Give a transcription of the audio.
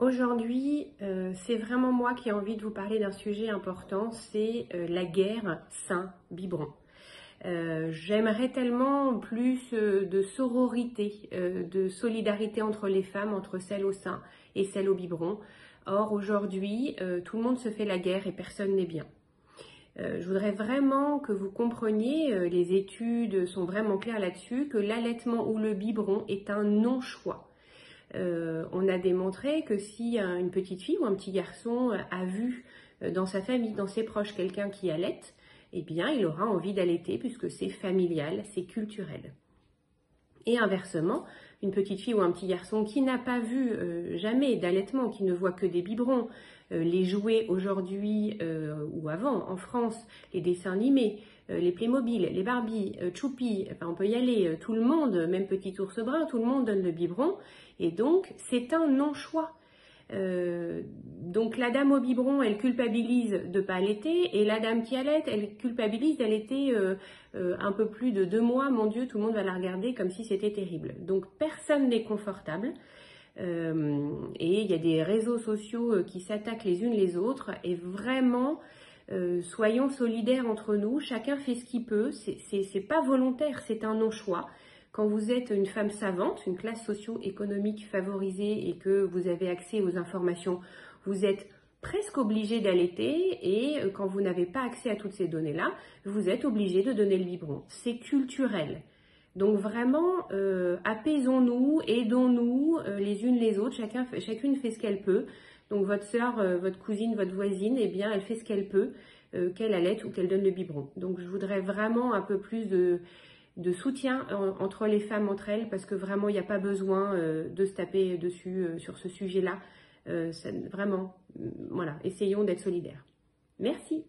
Aujourd'hui, euh, c'est vraiment moi qui ai envie de vous parler d'un sujet important, c'est euh, la guerre sein-biberon. Euh, j'aimerais tellement plus de sororité, de solidarité entre les femmes, entre celles au sein et celles au biberon. Or, aujourd'hui, tout le monde se fait la guerre et personne n'est bien. je voudrais vraiment que vous compreniez, les études sont vraiment claires là-dessus, que l'allaitement ou le biberon est un non-choix. Euh, on a démontré que si une petite fille ou un petit garçon a vu euh, dans sa famille, dans ses proches, quelqu'un qui allait, eh bien, il aura envie d'allaiter puisque c'est familial, c'est culturel. Et inversement, une petite fille ou un petit garçon qui n'a pas vu euh, jamais d'allaitement, qui ne voit que des biberons, les jouets aujourd'hui ou avant en France, les dessins animés, les Playmobil, les Barbie, Choupi, on peut y aller, tout le monde, même petit ours brun, tout le monde donne le biberon. Et donc, c'est un non-choix. Euh, donc la dame au biberon, elle culpabilise de pas allaiter, et la dame qui allait, elle culpabilise d'allaiter euh, euh, un peu plus de deux mois. Mon Dieu, tout le monde va la regarder comme si c'était terrible. Donc personne n'est confortable. et il y a des réseaux sociaux qui s'attaquent les unes les autres. Et vraiment, soyons solidaires entre nous. Chacun fait ce qu'il peut. C'est pas volontaire, c'est un non-choix. Quand vous êtes une femme savante, une classe socio-économique favorisée et que vous avez accès aux informations, vous êtes presque obligé d'allaiter et euh, quand vous n'avez pas accès à toutes ces données-là, vous êtes obligé de donner le biberon. C'est culturel. Donc vraiment, euh, apaisons-nous, aidons-nous euh, les unes les autres, chacun, chacune fait ce qu'elle peut. Donc votre soeur, votre cousine, votre voisine, eh bien, elle fait ce qu'elle peut, qu'elle allaite ou qu'elle donne le biberon. Donc je voudrais vraiment un peu plus de, de soutien entre les femmes entre elles parce que vraiment il n'y a pas besoin euh, de se taper dessus euh, sur ce sujet-là. Euh, vraiment, voilà, essayons d'être solidaires. Merci.